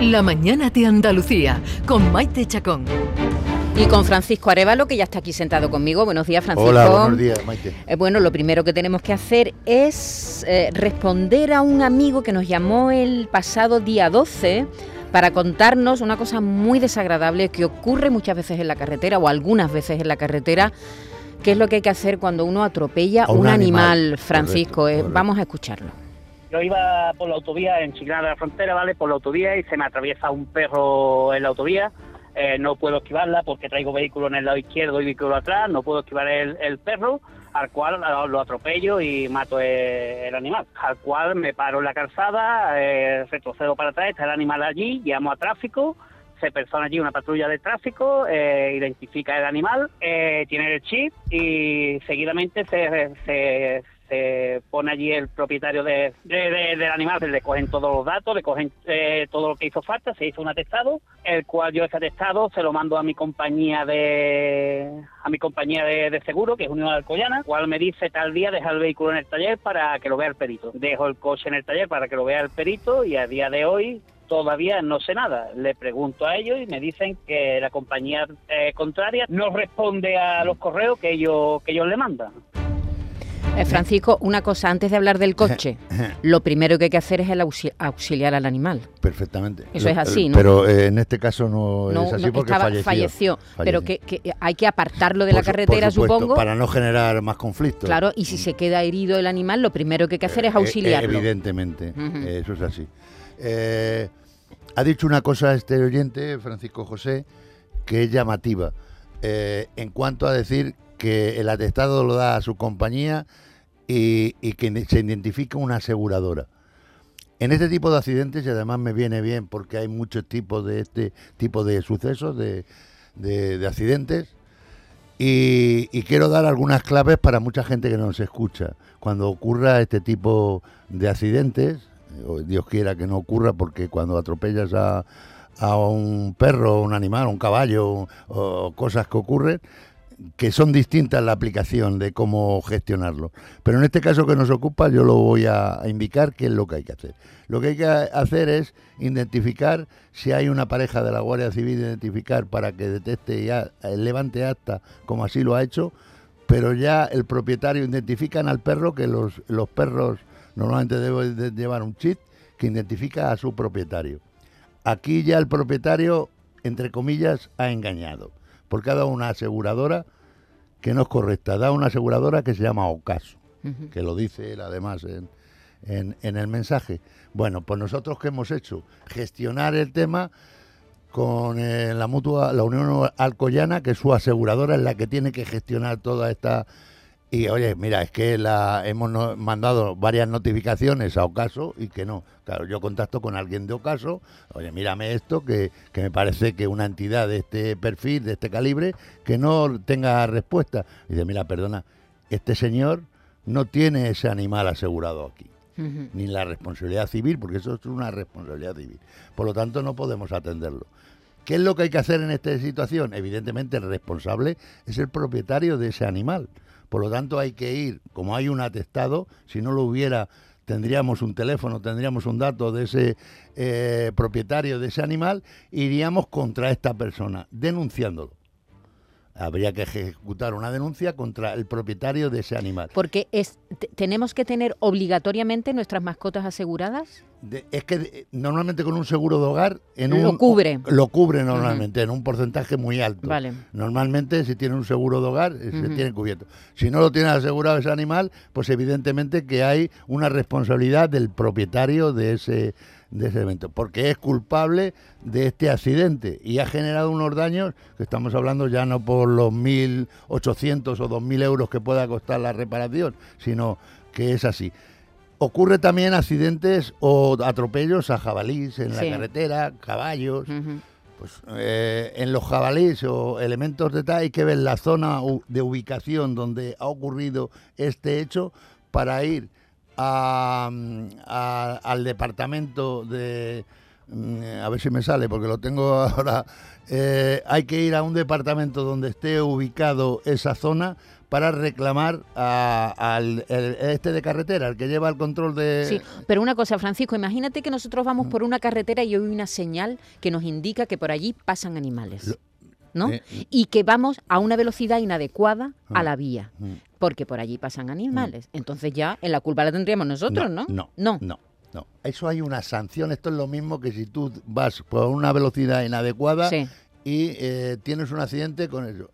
La mañana de Andalucía con Maite Chacón. Y con Francisco Arevalo, que ya está aquí sentado conmigo. Buenos días, Francisco. Hola, buenos días, Maite. Eh, bueno, lo primero que tenemos que hacer es eh, responder a un amigo que nos llamó el pasado día 12 para contarnos una cosa muy desagradable que ocurre muchas veces en la carretera o algunas veces en la carretera. ¿Qué es lo que hay que hacer cuando uno atropella A un, un animal, animal, Francisco? correcto, Eh. Vamos a escucharlo. Yo iba por la autovía en Chiclana de la Frontera, ¿vale? Por la autovía y se me atraviesa un perro en la autovía. Eh, no puedo esquivarla porque traigo vehículo en el lado izquierdo y vehículo atrás. No puedo esquivar el, el perro, al cual lo, lo atropello y mato el, el animal. Al cual me paro en la calzada, eh, retrocedo para atrás, está el animal allí, llamo a tráfico. Se persona allí una patrulla de tráfico, eh, identifica el animal, eh, tiene el chip y seguidamente se, se, se pone allí el propietario de, de- de- del animal, le cogen todos los datos, le cogen eh, todo lo que hizo falta, se hizo un atestado, el cual yo ese atestado se lo mando a mi compañía de a mi compañía de, de seguro, que es Unión Alcoyana, cual me dice tal día deja el vehículo en el taller para que lo vea el perito. Dejo el coche en el taller para que lo vea el perito y a día de hoy todavía no sé nada. Le pregunto a ellos y me dicen que la compañía eh, contraria no responde a los correos que ellos que ellos le mandan. Eh, Francisco, una cosa, antes de hablar del coche, lo primero que hay que hacer es el auxi- auxiliar al animal. Perfectamente. Eso es así, ¿no? Pero eh, en este caso no, No, es así no, porque estaba- falleció. Pero Falleció. que, que hay que apartarlo de la su- carretera, supuesto, supongo. Para no generar más conflictos. Claro, y si se queda herido el animal, lo primero que hay que hacer es Eh, auxiliarlo. evidentemente, eso es así. Ha dicho una cosa este oyente, Francisco José, que es llamativa. en cuanto a decir que el atestado lo da a su compañía y, que se identifica una aseguradora. En este tipo de accidentes, y además me viene bien porque hay muchos tipos de este tipo de sucesos, de, de- de accidentes, y, quiero dar algunas claves para mucha gente que nos escucha. Cuando ocurra este tipo de accidentes, Dios quiera que no ocurra, porque cuando atropellas a, a un perro, un animal, un caballo, cosas que ocurren, que son distintas la aplicación de cómo gestionarlo. Pero en este caso que nos ocupa, yo lo voy a, indicar qué es lo que hay que hacer. Lo que hay que hacer es identificar si hay una pareja de la Guardia Civil, identificar para que detecte ya, levante acta, como así lo ha hecho, pero ya el propietario identifican al perro, que los, los perros normalmente deben de llevar un chip que identifica a su propietario. Aquí ya el propietario, entre comillas, ha engañado, porque ha dado una aseguradora que no es correcta, da una aseguradora que se llama Ocaso, que lo dice él además en, en- en el mensaje. Bueno, pues nosotros qué hemos hecho? Gestionar el tema con eh, la mutua, la Unión Alcoyana, que es su aseguradora, es la que tiene que gestionar toda esta. Y oye, mira, es que la hemos mandado varias notificaciones a Ocaso y que no. Claro, yo contacto con alguien de Ocaso, oye, mírame esto, que, que me parece que una entidad de este perfil, de este calibre, que no tenga respuesta. Y dice, mira, perdona, este señor no tiene ese animal asegurado aquí ni la responsabilidad civil, porque eso es una responsabilidad civil. Por lo tanto, no podemos atenderlo. ¿Qué es lo que hay que hacer en esta situación? Evidentemente, el responsable es el propietario de ese animal. Por lo tanto, hay que ir, como hay un atestado, si no lo hubiera, tendríamos un teléfono, tendríamos un dato de ese eh, propietario de ese animal, iríamos contra esta persona, denunciándolo. Habría que ejecutar una denuncia contra el propietario de ese animal. Porque es, te- tenemos que tener obligatoriamente nuestras mascotas aseguradas. De- es que de- normalmente con un seguro de hogar en Lo un, cubre. lo cubre normalmente en un porcentaje muy alto. Vale. Normalmente si tiene un seguro de hogar eh, se tiene cubierto. Si no lo tiene asegurado ese animal, pues evidentemente que hay una responsabilidad del propietario de ese de ese evento, porque es culpable de este accidente y ha generado unos daños que estamos hablando ya no por los 1.800 o 2.000 euros que pueda costar la reparación, sino que es así. Ocurre también accidentes o atropellos a jabalís en Sí. la carretera, caballos. Pues eh, en los jabalíes o elementos de tal hay que ver la zona de ubicación donde ha ocurrido este hecho para ir a, mm, a- al departamento de... mm, A ver si me sale, porque lo tengo ahora. eh, hay que ir a un departamento donde esté ubicado esa zona para reclamar a- al este de carretera, el que lleva el control de... Sí, pero una cosa, Francisco, imagínate que nosotros vamos por una carretera y hay una señal que nos indica que por allí pasan animales. Lo- ¿No? Eh, Y que vamos a una velocidad inadecuada a Mm. la vía, Mm. porque por allí pasan animales. Entonces ya en la culpa la tendríamos nosotros, ¿no? No, No. no, no. Eso hay una sanción. Esto es lo mismo que si tú vas por una velocidad inadecuada Sí. y eh, tienes un accidente con eso.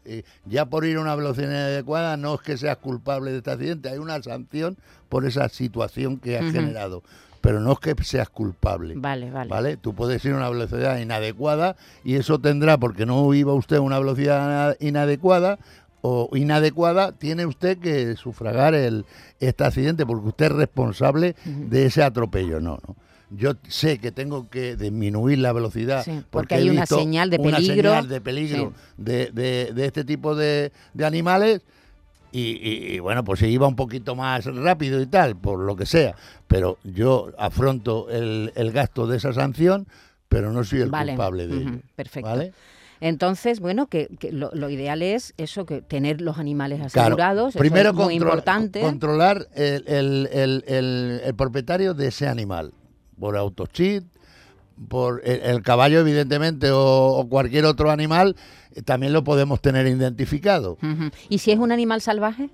Ya por ir a una velocidad inadecuada no es que seas culpable de este accidente, hay una sanción por esa situación que has generado. Pero no es que seas culpable. Vale, vale. ¿Vale? Tú puedes ir a una velocidad inadecuada y eso tendrá, porque no iba usted a una velocidad inadecuada o inadecuada, tiene usted que sufragar el, este accidente porque usted es responsable de ese atropello. No, no. Yo sé que tengo que disminuir la velocidad Sí, porque hay una visto señal de una peligro. señal de peligro de, de- de este tipo de, de animales y, y- y, bueno, pues si iba un poquito más rápido y tal, por lo que sea, pero yo afronto el, el gasto de esa sanción, pero no soy el Vale, culpable de ujú, ello. perfecto. ¿vale? Entonces, bueno, que, que lo, lo ideal es eso, que tener los animales asegurados, primero es muy control- importante. controlar el, el- el- el- el propietario de ese animal, por autochit, por el, el caballo evidentemente o, o cualquier otro animal, eh, también lo podemos tener identificado. ¿Y si es un animal salvaje?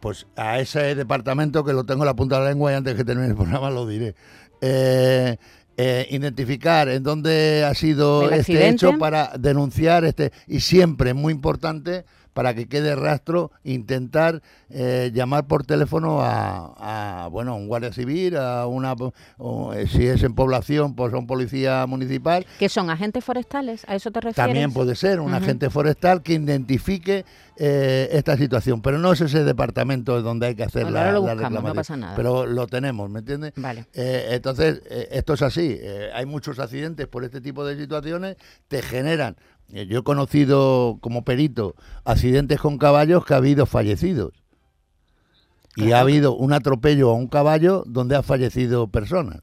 Pues a ese departamento que lo tengo en la punta de la lengua y antes que termine el programa lo diré. Eh, eh, identificar en dónde ha sido ¿El este hecho para denunciar este y siempre muy importante para que quede rastro intentar eh, llamar por teléfono a, a, bueno un guardia civil a una o, eh, si es en población pues a un policía municipal ¿Que son agentes forestales? ¿A eso te refieres? también puede ser un agente forestal que identifique eh, esta situación, pero no es ese departamento donde hay que hacer Bueno, la, buscamos, no reclamación. pasa nada. Pero lo tenemos, ¿me entiendes? Vale. Eh, entonces, esto es así. hay muchos accidentes por este tipo de situaciones, te generan. Eh, yo he conocido como perito accidentes con caballos que ha habido fallecidos. Y ha habido un atropello a un caballo donde ha fallecido personas.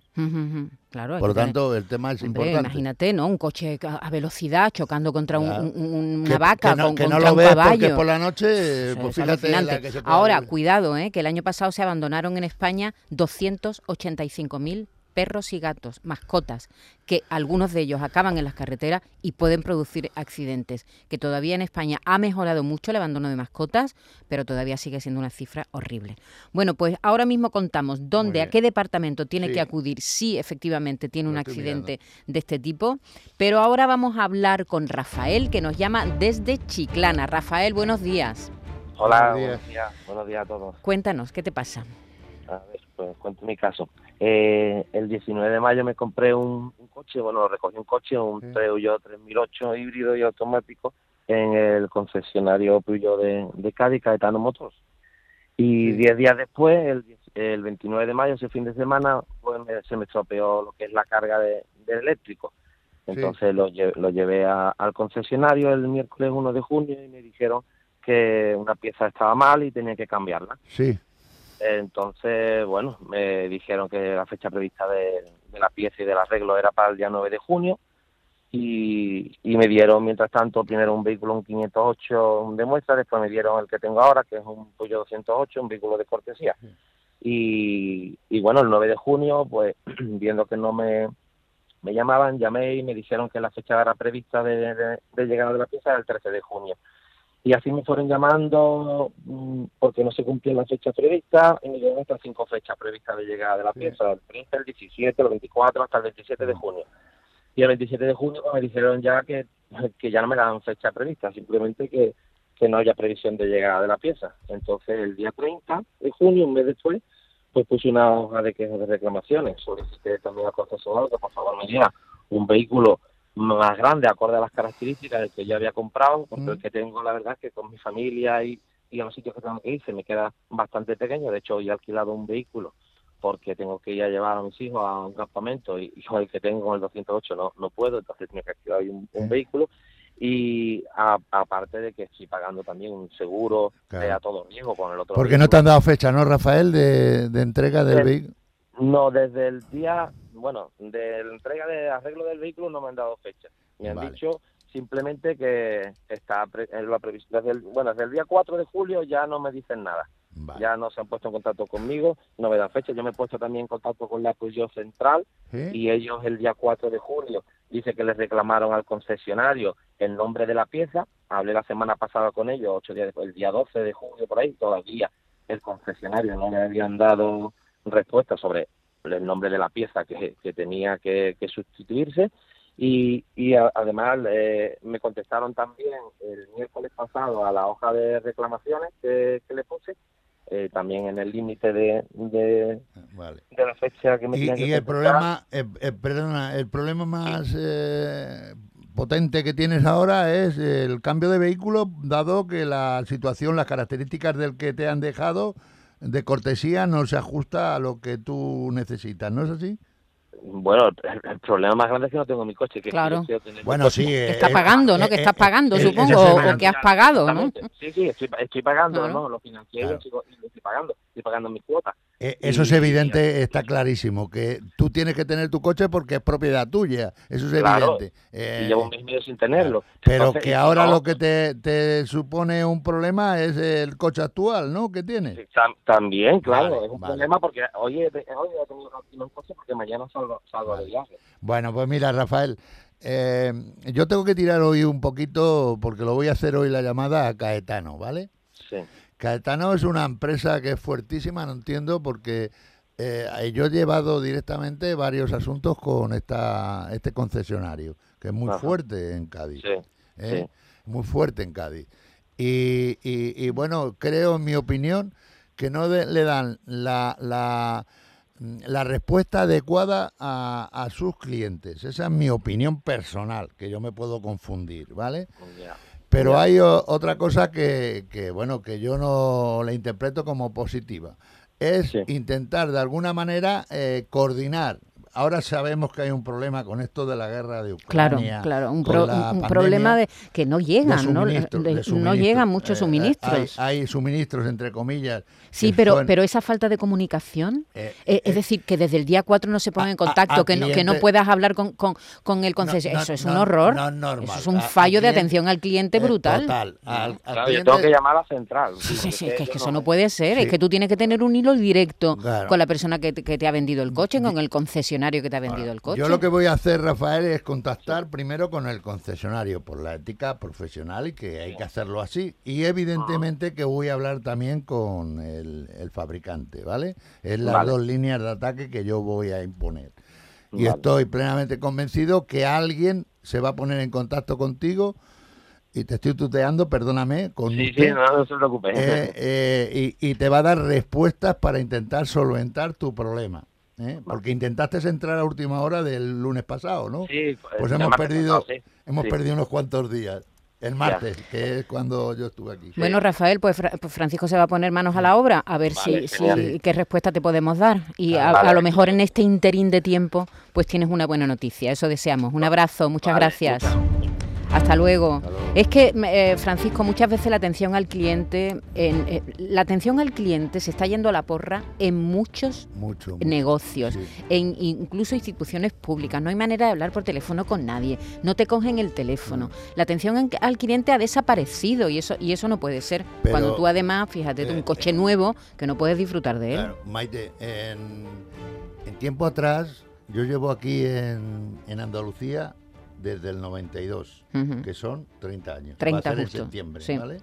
Claro, Por lo tener- tanto, el tema es Hombre, importante. imagínate, ¿no? Un coche a velocidad chocando contra un- Claro. un- un- Que- una vaca, que no, con, que no lo un ves porque caballo. por la noche, pues es fíjate la alucinante. que se puede Ahora, ver. cuidado, ¿eh? que el año pasado se abandonaron en España 285.000 perros y gatos, mascotas, que algunos de ellos acaban en las carreteras y pueden producir accidentes. Que todavía en España ha mejorado mucho el abandono de mascotas, pero todavía sigue siendo una cifra horrible. Bueno, pues ahora mismo contamos dónde, a qué departamento tiene Sí. que acudir si efectivamente tiene un accidente de este tipo. Pero ahora vamos a hablar con Rafael, que nos llama desde Chiclana. Rafael, buenos días. Hola, Buenos días. buenos días. Buenos días a todos. Cuéntanos, ¿qué te pasa? A ver, pues cuento mi caso. Eh, el 19 de mayo me compré un, un coche, bueno, recogí un coche, un Sí. Peugeot 3008 híbrido y automático en el concesionario Peugeot de, de Cádiz, Caetano Motors. Y Sí. 10 días después, el, 10 el 29 de mayo, ese fin de semana, pues me- se me estropeó lo que es la carga de, del eléctrico. Sí. Entonces lo, lle- lo llevé a- al concesionario el miércoles 1 de junio y me dijeron que una pieza estaba mal y tenía que cambiarla. Sí, Entonces, bueno, me dijeron que la fecha prevista de, de la pieza y del arreglo era para el día 9 de junio y, y me dieron, mientras tanto, primero un vehículo, un 508 de muestra, después me dieron el que tengo ahora, que es un Peugeot 208, un vehículo de cortesía. Y, y bueno, el 9 de junio, pues viendo que no me, me llamaban, llamé y me dijeron que la fecha era prevista de, de, de llegada de la pieza era el 13 de junio. Y así me fueron llamando mm, porque no se cumplía la fecha prevista y me dieron estas cinco fechas previstas de llegada de la pieza, el 30, el 17, el 24 hasta el 27 de junio. Y el 27 de junio pues, me dijeron ya que, que ya no me daban fecha prevista, simplemente que, que no haya previsión de llegada de la pieza. Entonces el día 30 de junio, un mes después, pues puse una hoja de quejas de reclamaciones. Solicité también al concesionario que por favor me diera un vehículo más grande, acorde a las características del que yo había comprado, porque Mm. el que tengo, la verdad, es que con mi familia y, y a los sitios que tengo que ir se me queda bastante pequeño. De hecho, hoy he alquilado un vehículo porque tengo que ir a llevar a mis hijos a un campamento y, y con el que tengo con el 208 no, no puedo, entonces tengo que alquilar un, un Sí. vehículo. Y aparte de que estoy pagando también un seguro Claro. de a todo riesgo con el otro porque no te han dado fecha, ¿no, Rafael, de, de entrega del Eh, vehículo? No, desde el día, bueno, de la entrega de arreglo del vehículo no me han dado fecha. Me han dicho simplemente que está pre- en la previsión, desde el, bueno, desde el día 4 de julio ya no me dicen nada. Vale. Ya no se han puesto en contacto conmigo, no me dan fecha. Yo me he puesto también en contacto con la Peugeot Central ¿Sí? y ellos el día 4 de julio dice que les reclamaron al concesionario el nombre de la pieza. Hablé la semana pasada con ellos, ocho días después, el día 12 de julio por ahí, todavía el concesionario no me habían dado respuesta sobre el nombre de la pieza que, que tenía que, que sustituirse. Y, y a- además eh, me contestaron también el miércoles pasado a la hoja de reclamaciones que, que le puse, eh, también en el límite de, de, Vale. de la fecha que me Y, tenían que y el problema, eh, eh, perdona, el problema más eh, potente que tienes ahora es el cambio de vehículo, dado que la situación, las características del que te han dejado de cortesía no se ajusta a lo que tú necesitas, ¿no es así? Bueno, el, problema más grande es que no tengo mi coche. Que Claro. tener Bueno, coche. sí. eh, Está eh, pagando, ¿no? eh, Que estás pagando, eh, supongo, o, o que has pagado, ¿no? Sí, sí, estoy, estoy pagando, Claro. ¿no? Lo financié Claro. y sigo- y lo estoy pagando. Estoy pagando mis cuotas. Eh, Eso es Y- evidente, está clarísimo, que tú tienes que tener tu coche porque es propiedad tuya, eso es Claro, evidente. Eh, y llevo un mes y medio sin tenerlo. pero Entonces, que ahora no, lo que te, te supone un problema es el coche actual, ¿no? Que tienes. también, claro, Vale, es un vale. problema porque hoy hoy he tenido que alquilar un coche porque mañana salgo, salgo Vale. de viaje. Bueno, pues mira, Rafael, eh, yo tengo que tirar hoy un poquito, porque lo voy a hacer hoy la llamada a Caetano, ¿vale? Sí, Caetano es una empresa que es fuertísima, no entiendo, porque eh, yo he llevado directamente varios asuntos con esta este concesionario, que es muy Ajá. fuerte en Cádiz. sí, ¿eh? muy fuerte en Cádiz. Y, y- y, bueno, creo, en mi opinión, que no de- le dan la, la, la respuesta adecuada a, a sus clientes. Esa es mi opinión personal, que yo me puedo confundir, ¿vale? ya. Pero Ya. hay o- otra cosa que, que, bueno, que yo no la interpreto como positiva. Es Sí. intentar de alguna manera eh, coordinar. Ahora sabemos que hay un problema con esto de la guerra de Claro, Ucrania. claro, un, con pro- un pandemia problema de que no de llegan, ¿no? De- de no llegan muchos Eh, suministros. Hay, hay suministros, entre comillas. sí, pero, son, pero esa falta de comunicación, eh, eh, es eh, decir, que desde el día 4 no se pongan a- en a- contacto, al que, no, que no cliente- puedas hablar con, con, con el concesionario. no, eso es no, un horror. no es normal. Eso es un A- al fallo de cliente- atención al cliente eh, brutal. Total. Al, al Claro, yo cliente- tengo que llamar a la central. Sí, sí, sí, que es yo que eso no- puede ser. Es que tú tienes que tener un hilo directo Claro. con la persona que te, que te ha vendido el coche, con el concesionario que te ha vendido el coche. Yo lo que voy a hacer, Rafael, es contactar primero con el concesionario por la ética profesional y que hay que hacerlo así. Y evidentemente que voy a hablar también con el, el fabricante, ¿vale? Es las Vale. dos líneas de ataque que yo voy a imponer. Y Vale. estoy plenamente convencido que alguien se va a poner en contacto contigo y te estoy tuteando, perdóname, con Sí, usted, sí, no, no se preocupe. eh, eh, y, y te va a dar respuestas para intentar solventar tu problema. ¿Eh? Porque intentaste entrar a última hora del lunes pasado, ¿no? Sí, Pues hemos perdido, pasado, sí. hemos Sí. perdido unos cuantos días. El martes, que es cuando yo estuve aquí. Bueno, Rafael, pues, Fra- pues Francisco se va a poner manos a la obra a ver Vale, si, qué respuesta te podemos dar. Y a, Vale. a lo mejor en este interín de tiempo, pues tienes una buena noticia. Eso deseamos. Un abrazo, muchas Vale, gracias. muchas- Hasta luego. Hasta luego. Es que, eh, Francisco, muchas veces la atención al cliente, en, eh, la atención al cliente se está yendo a la porra en muchos Mucho. mucho. negocios, Sí. en incluso instituciones públicas. No hay manera de hablar por teléfono con nadie. No te cogen el teléfono. La atención en- al cliente ha desaparecido y eso y eso no puede ser. Pero- Cuando tú además, fíjate, eh, un coche nuevo que no puedes disfrutar de él. Claro, Maite, en, en tiempo atrás, yo llevo aquí en, en Andalucía desde el 92, Ujú. que son 30 años. 30 Va a ser en septiembre, sí. ¿vale?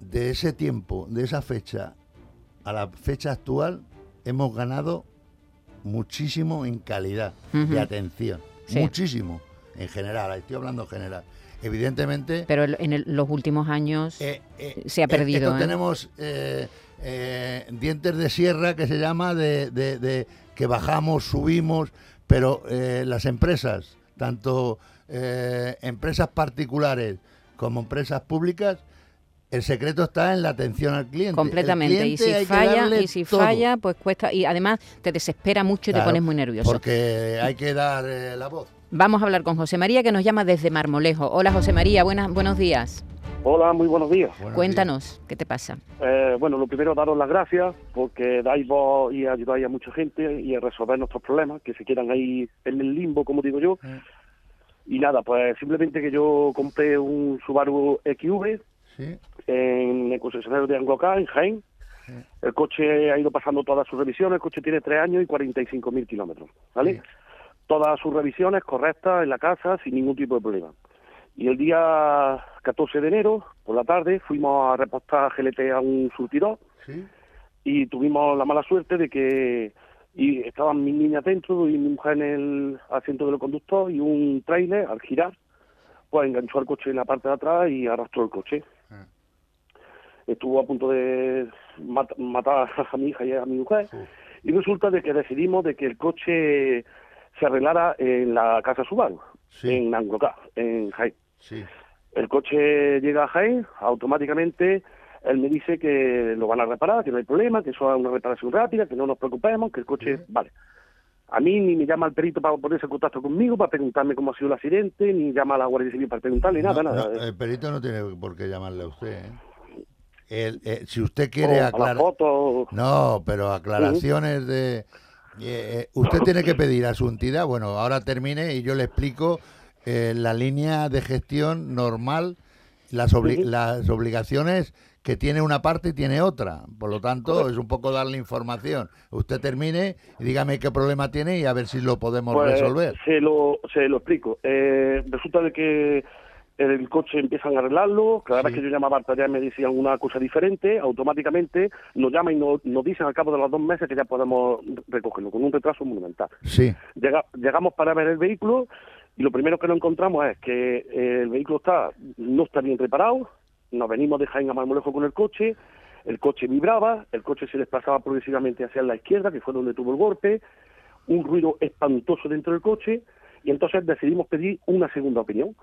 De ese tiempo, de esa fecha a la fecha actual, hemos ganado muchísimo en calidad Ujú. de atención. Sí. Muchísimo, en general, estoy hablando en general. Evidentemente, Pero en el- los últimos años eh, eh, se ha eh, perdido. esto ¿eh? tenemos eh, dientes de sierra que se llama de, de- de que bajamos, subimos, pero las empresas, tanto eh, empresas particulares como empresas públicas, el secreto está en la atención al cliente. Completamente. Y si falla, y si todo, falla, pues cuesta. Y además te desespera mucho y Claro, te pones muy nervioso. Porque hay que dar eh, la voz. Vamos a hablar con José María, que nos llama desde Marmolejo. Hola, José María, buenas, buenos días. Hola, muy buenos días. Buenos Cuéntanos, ¿qué te pasa? Eh, bueno, lo primero, daros las gracias porque dais voz y ayudáis a mucha gente y a resolver nuestros problemas que se quedan ahí en el limbo, como digo yo. Mm. Y nada, pues simplemente que yo compré un Subaru XV Sí. en el concesionario de Angloca, en Jaén. El coche ha ido pasando todas sus revisiones, el coche tiene tres años y 45.000 kilómetros, ¿vale? Sí. Todas sus revisiones correctas en la casa, sin ningún tipo de problema. Y el día 14 de enero, por la tarde, fuimos a repostar GLT a un surtidor Sí. y tuvimos la mala suerte de que y estaban mis niñas dentro y mi mujer en el asiento del conductor y un trailer al girar pues enganchó al coche en la parte de atrás y arrastró el coche. Ah. Estuvo a punto de mat- matar a mi hija y a mi mujer y resulta de que decidimos de que el coche se arreglara en la casa Subaru, en Angloca, en Jaén. Sí. El coche llega a Jaén, automáticamente él me dice que lo van a reparar, que no hay problema, que eso es una reparación rápida, que no nos preocupemos, que el coche, vale. A mí ni me llama el perito para ponerse en contacto conmigo, para preguntarme cómo ha sido el accidente, ni llama a la Guardia Civil para preguntarle, nada, No, nada. no, el perito no tiene por qué llamarle a usted. ¿eh? El- eh, si usted quiere aclarar. No, pero aclaraciones de... eh, eh, usted tiene que pedir a su entidad, bueno, ahora termine y yo le explico eh, la línea de gestión normal, las, obli- las obligaciones que tiene una parte y tiene otra. Por lo tanto, es un poco darle información. Usted termine y dígame qué problema tiene y a ver si lo podemos pues, resolver. se lo, se lo explico. Eh, resulta de que el coche empiezan a arreglarlo, cada Sí. vez que yo llamaba al taller me decían una cosa diferente, automáticamente nos llaman y nos, nos dicen al cabo de los dos meses que ya podemos recogerlo, con un retraso monumental. Sí, Llega- llegamos para ver el vehículo y lo primero que nos encontramos es que eh, el vehículo está no está bien reparado, nos venimos de Jaén a Marmolejo con el coche, el coche vibraba, el coche se desplazaba progresivamente hacia la izquierda, que fue donde tuvo el golpe, un ruido espantoso dentro del coche, y entonces decidimos pedir una segunda opinión,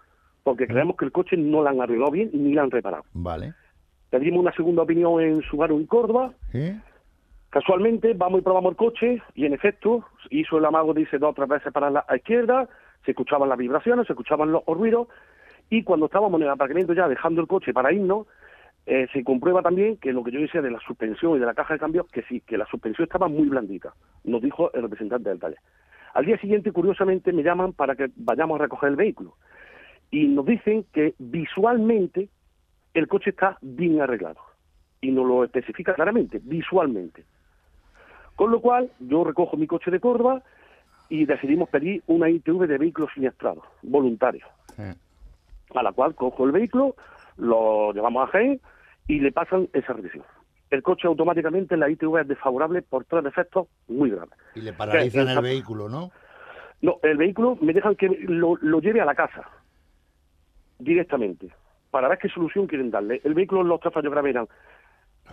porque creemos que el coche no la han arreglado bien ni la han reparado. vale. Pedimos una segunda opinión en Subaru en Córdoba, ¿Sí? Casualmente vamos y probamos el coche y en efecto hizo el amago, dice dos o tres veces para la izquierda, se escuchaban las vibraciones, se escuchaban los ruidos y cuando estábamos en el aparcamiento ya dejando el coche para irnos, eh, se comprueba también que lo que yo decía de la suspensión y de la caja de cambios, que sí, que la suspensión estaba muy blandita, nos dijo el representante del taller. Al día siguiente, curiosamente, me llaman para que vayamos a recoger el vehículo y nos dicen que visualmente el coche está bien arreglado y nos lo especifica claramente, visualmente. Con lo cual, yo recojo mi coche de Córdoba y decidimos pedir una ITV de vehículos siniestrados, voluntarios, a la cual cojo el vehículo, lo llevamos a Jaén y le pasan esa revisión. El coche automáticamente, la ITV es desfavorable por tres defectos muy graves. Y le paralizan el vehículo, ¿no? No, el vehículo me dejan que lo, lo lleve a la casa directamente para ver qué solución quieren darle. El vehículo, los tres fallos graves eran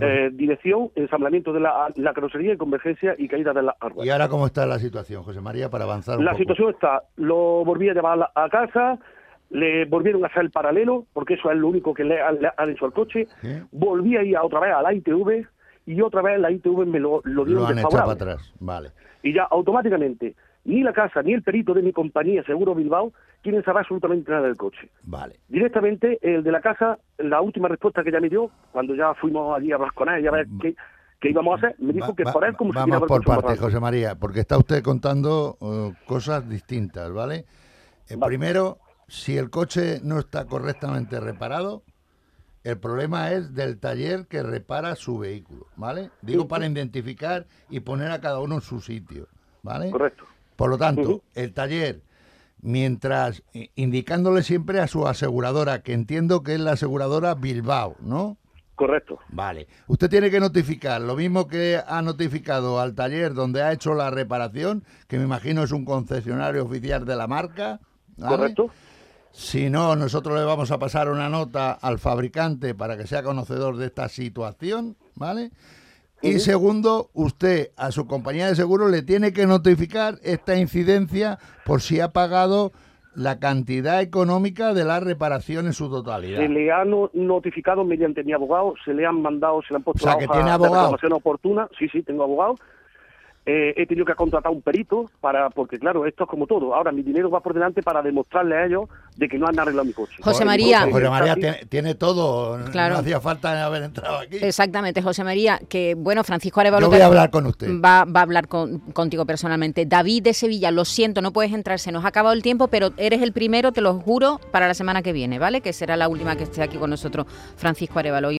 eh, dirección, ensamblamiento de la, la carrocería y convergencia y caída de la árbol. ¿Y ahora cómo está la situación, José María, para avanzar un La poco? situación está, lo volví a llevar a, casa, le volvieron a hacer el paralelo, porque eso es lo único que le, han- le han hecho al coche, ¿Sí? volví a ir otra vez a la ITV y otra vez la ITV me lo, lo dieron Lo han echado para atrás, vale. Y ya automáticamente, ni la casa ni el perito de mi compañía Seguro Bilbao quieren saber absolutamente nada del coche. Vale. Directamente, el de la casa, la última respuesta que ya me dio, cuando ya fuimos allí a hablar con él y a ver qué, qué íbamos a hacer, me dijo Va- que va- por él como si vamos por partes. José María, porque está usted contando eh, cosas distintas, ¿vale? Eh, Vale. Primero, si el coche no está correctamente reparado, el problema es del taller que repara su vehículo, ¿vale? Digo Sí. para identificar y poner a cada uno en su sitio, ¿vale? Correcto. Por lo tanto, el taller, mientras indicándole siempre a su aseguradora, que entiendo que es la aseguradora Bilbao, ¿no? Correcto. Vale. Usted tiene que notificar lo mismo que ha notificado al taller donde ha hecho la reparación, que me imagino es un concesionario oficial de la marca. ¿vale? Correcto. Si no, nosotros le vamos a pasar una nota al fabricante para que sea conocedor de esta situación, ¿vale? Y segundo, usted a su compañía de seguro le tiene que notificar esta incidencia por si ha pagado la cantidad económica de la reparación en su totalidad. Se le ha no- notificado mediante mi abogado, se le han mandado, se le han puesto O sea, la que hoja de reclamación oportuna. Sí, sí, tengo abogado. Eh, he tenido que contratar un perito para, porque claro, esto es como todo. Ahora mi dinero va por delante para demostrarle a ellos de que no han arreglado mi coche. José María. José María tiene, tiene todo. Claro. No hacía falta haber entrado aquí. Exactamente, José María, que bueno, Francisco Arevalo Yo voy a hablar con usted. Va, va a hablar con- contigo personalmente. David de Sevilla, lo siento, no puedes entrar, se nos ha acabado el tiempo, pero eres el primero, te lo juro, para la semana que viene, ¿vale? Que será la última que esté aquí con nosotros, Francisco Arevalo.